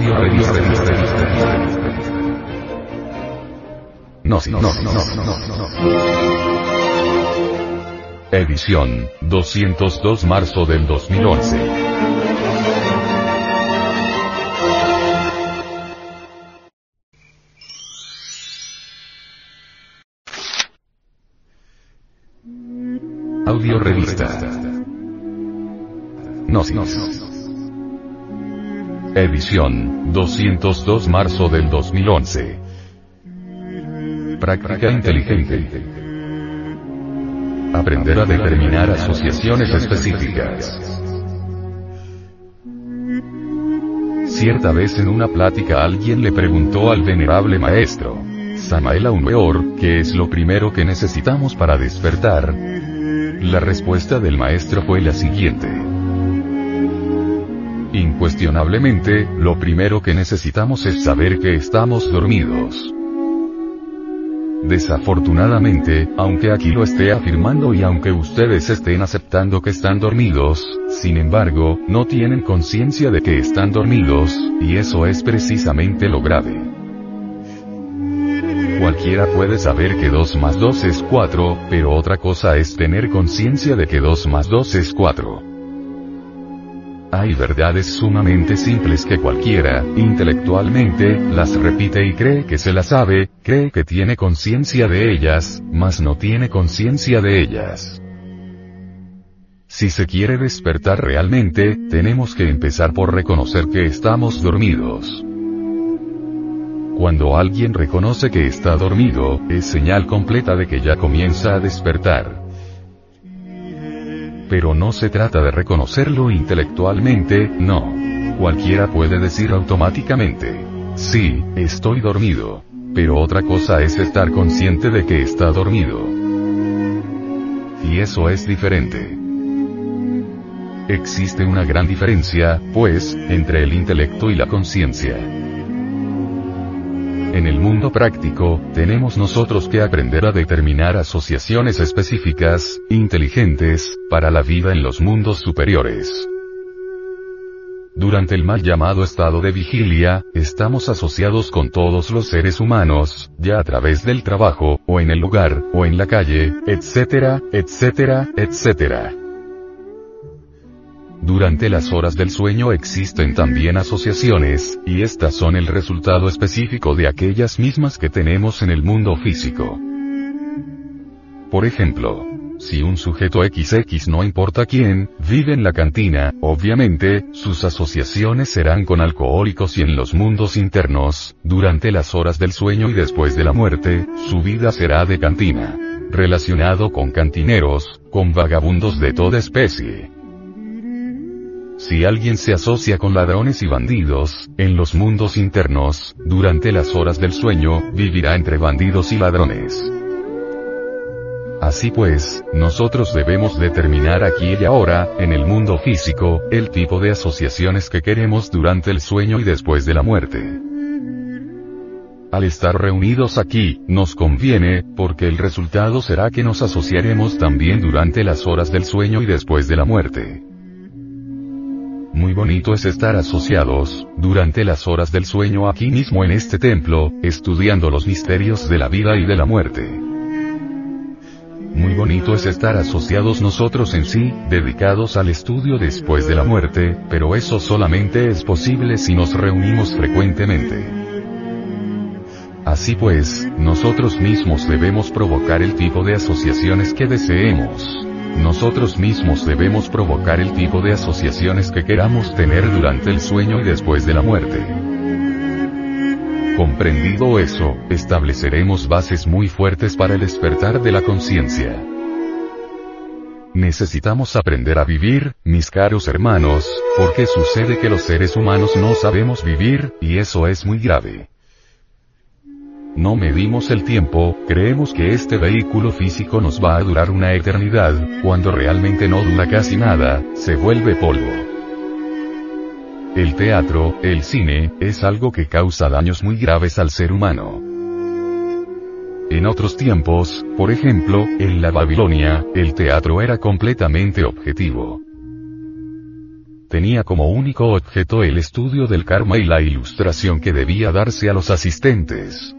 Audio revista. No, no, no, no, no. Edición, 202 marzo del 2011. Audio revista. Gnosis. Edición, 202 marzo del 2011. Práctica inteligente. Aprender a determinar asociaciones específicas. Cierta vez en una plática alguien le preguntó al venerable maestro, Samael Aumeor, ¿qué es lo primero que necesitamos para despertar? La respuesta del maestro fue la siguiente. Incuestionablemente, lo primero que necesitamos es saber que estamos dormidos. Desafortunadamente, aunque aquí lo esté afirmando y aunque ustedes estén aceptando que están dormidos, sin embargo, no tienen conciencia de que están dormidos, y eso es precisamente lo grave. Cualquiera puede saber que 2 más 2 es 4, pero otra cosa es tener conciencia de que 2 más 2 es 4. Hay verdades sumamente simples que cualquiera, intelectualmente, las repite y cree que se las sabe, cree que tiene conciencia de ellas, mas no tiene conciencia de ellas. Si se quiere despertar realmente, tenemos que empezar por reconocer que estamos dormidos. Cuando alguien reconoce que está dormido, es señal completa de que ya comienza a despertar. Pero no se trata de reconocerlo intelectualmente, no. Cualquiera puede decir automáticamente, sí, estoy dormido. Pero otra cosa es estar consciente de que está dormido. Y eso es diferente. Existe una gran diferencia, pues, entre el intelecto y la conciencia. En el mundo práctico, tenemos nosotros que aprender a determinar asociaciones específicas, inteligentes, para la vida en los mundos superiores. Durante el mal llamado estado de vigilia, estamos asociados con todos los seres humanos, ya a través del trabajo, o en el lugar, o en la calle, etcétera, etcétera, etcétera. Durante las horas del sueño existen también asociaciones, y estas son el resultado específico de aquellas mismas que tenemos en el mundo físico. Por ejemplo, si un sujeto XX no importa quién, vive en la cantina, obviamente, sus asociaciones serán con alcohólicos y en los mundos internos, durante las horas del sueño y después de la muerte, su vida será de cantina. Relacionado con cantineros, con vagabundos de toda especie. Si alguien se asocia con ladrones y bandidos, en los mundos internos, durante las horas del sueño, vivirá entre bandidos y ladrones. Así pues, nosotros debemos determinar aquí y ahora, en el mundo físico, el tipo de asociaciones que queremos durante el sueño y después de la muerte. Al estar reunidos aquí, nos conviene, porque el resultado será que nos asociaremos también durante las horas del sueño y después de la muerte. Muy bonito es estar asociados, durante las horas del sueño aquí mismo en este templo, estudiando los misterios de la vida y de la muerte. Muy bonito es estar asociados nosotros en sí, dedicados al estudio después de la muerte, pero eso solamente es posible si nos reunimos frecuentemente. Así pues, nosotros mismos debemos provocar el tipo de asociaciones que deseemos. Nosotros mismos debemos provocar el tipo de asociaciones que queramos tener durante el sueño y después de la muerte. Comprendido eso, estableceremos bases muy fuertes para el despertar de la conciencia. Necesitamos aprender a vivir, mis caros hermanos, porque sucede que los seres humanos no sabemos vivir, y eso es muy grave. No medimos el tiempo, creemos que este vehículo físico nos va a durar una eternidad, cuando realmente no dura casi nada, se vuelve polvo. El teatro, el cine, es algo que causa daños muy graves al ser humano. En otros tiempos, por ejemplo, en la Babilonia, el teatro era completamente objetivo. tenía como único objeto el estudio del karma y la ilustración que debía darse a los asistentes.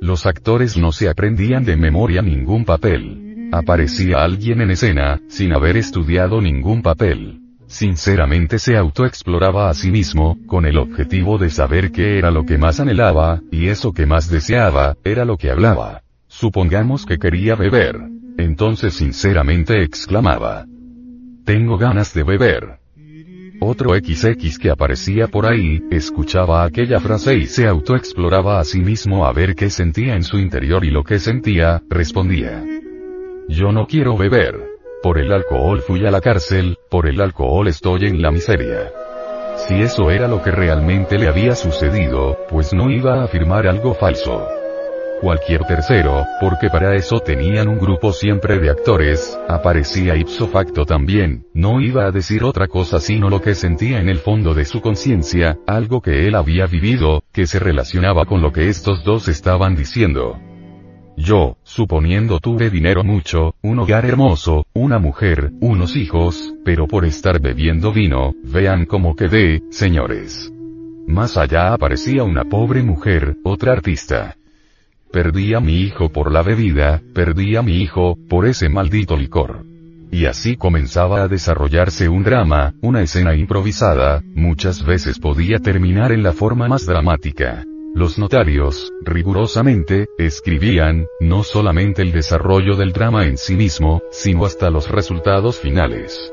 Los actores no se aprendían de memoria ningún papel. Aparecía alguien en escena, sin haber estudiado ningún papel. Sinceramente se autoexploraba a sí mismo, con el objetivo de saber qué era lo que más anhelaba, y eso que más deseaba, era lo que hablaba. Supongamos que quería beber. Entonces sinceramente exclamaba. Tengo ganas de beber. Otro XX que aparecía por ahí, escuchaba aquella frase y se autoexploraba a sí mismo a ver qué sentía en su interior y lo que sentía, respondía. Yo no quiero beber. Por el alcohol fui a la cárcel, por el alcohol estoy en la miseria. Si eso era lo que realmente le había sucedido, pues no iba a afirmar algo falso. Cualquier tercero, porque para eso tenían un grupo siempre de actores, aparecía ipso facto también, no iba a decir otra cosa sino lo que sentía en el fondo de su conciencia, algo que él había vivido, que se relacionaba con lo que estos dos estaban diciendo. Yo, suponiendo tuve dinero mucho, un hogar hermoso, una mujer, unos hijos, pero por estar bebiendo vino, vean cómo quedé, señores. Más allá aparecía una pobre mujer, otra artista. Perdí a mi hijo por la bebida, perdí a mi hijo, por ese maldito licor. Y así comenzaba a desarrollarse un drama, una escena improvisada, muchas veces podía terminar en la forma más dramática. Los notarios, rigurosamente, escribían, no solamente el desarrollo del drama en sí mismo, sino hasta los resultados finales.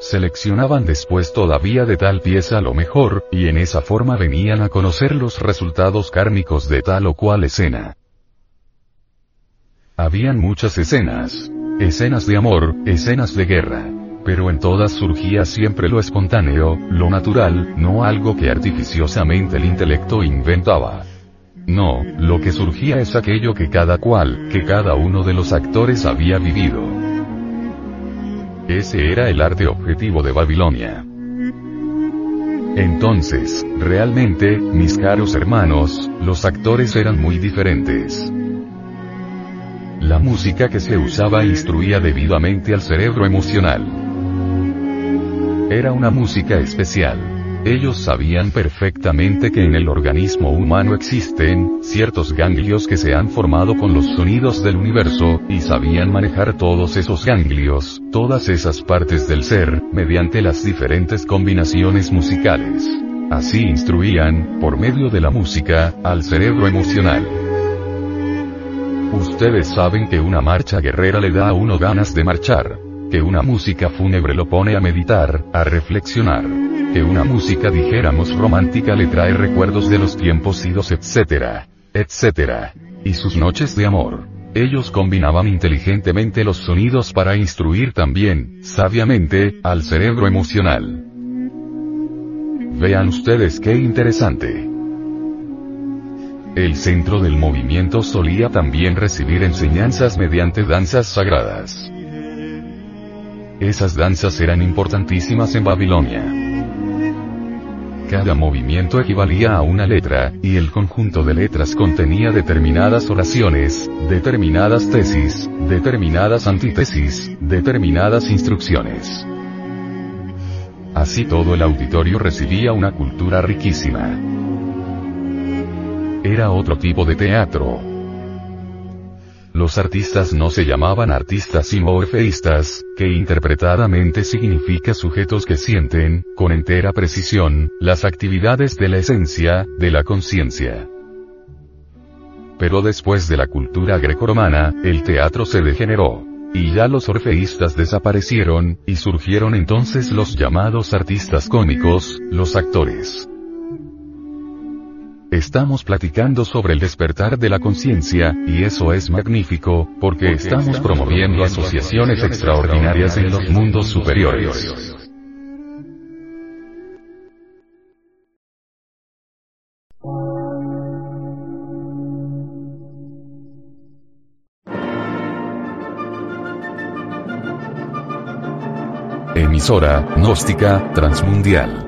Seleccionaban después todavía de tal pieza lo mejor, y en esa forma venían a conocer los resultados kármicos de tal o cual escena. Habían muchas escenas. Escenas de amor, escenas de guerra pero en todas surgía siempre lo espontáneo, lo natural, no algo que artificiosamente el intelecto inventaba. No, lo que surgía es aquello que cada cual, que cada uno de los actores había vivido. Ese era el arte objetivo de Babilonia. Entonces, realmente, mis caros hermanos, los actores eran muy diferentes. La música que se usaba instruía debidamente al cerebro emocional. Era una música especial. Ellos sabían perfectamente que en el organismo humano existen, ciertos ganglios que se han formado con los sonidos del universo, y sabían manejar todos esos ganglios, todas esas partes del ser, mediante las diferentes combinaciones musicales. Así instruían, por medio de la música, al cerebro emocional. Ustedes saben que una marcha guerrera le da a uno ganas de marchar que una música fúnebre lo pone a meditar, a reflexionar, una música dijéramos romántica le trae recuerdos de los tiempos idos etcétera, etcétera, y sus noches de amor. Ellos combinaban inteligentemente los sonidos para instruir también, sabiamente, al cerebro emocional. Vean ustedes qué interesante. El centro del movimiento solía también recibir enseñanzas mediante danzas sagradas. Esas danzas eran importantísimas en Babilonia. Cada movimiento equivalía a una letra, y el conjunto de letras contenía determinadas oraciones, determinadas tesis, determinadas antítesis, determinadas instrucciones. Así todo el auditorio recibía una cultura riquísima. Era otro tipo de teatro, los artistas no se llamaban artistas sino orfeístas, que interpretadamente significa sujetos que sienten, con entera precisión, las actividades de la esencia, de la conciencia. Pero después de la cultura grecorromana, el teatro se degeneró. Y ya los orfeístas desaparecieron, y surgieron entonces los llamados artistas cómicos, los actores. Estamos platicando sobre el despertar de la conciencia, y eso es magnífico, porque estamos promoviendo asociaciones extraordinarias en los mundos superiores. Emisora, gnóstica, transmundial